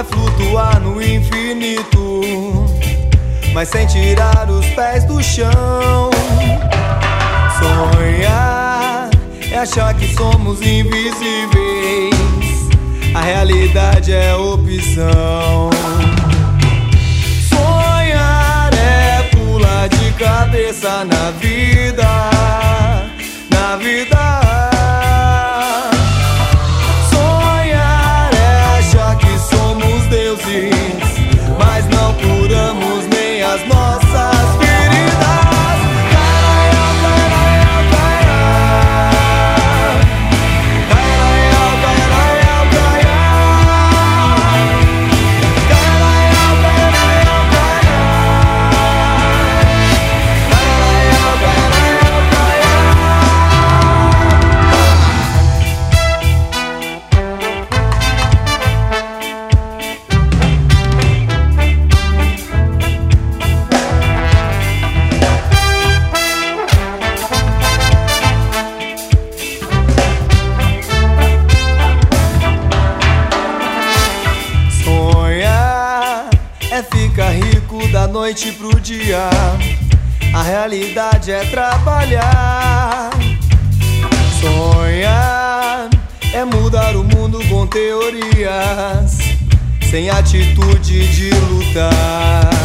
é flutuar no infinito, mas sem tirar os pés do chão. Sonhar é achar que somos invisíveis, a realidade é opção. Sonhar é pular de cabeça na vida. É ficar rico da noite pro dia. A realidade é trabalhar. Sonhar é mudar o mundo com teorias, sem atitude de lutar.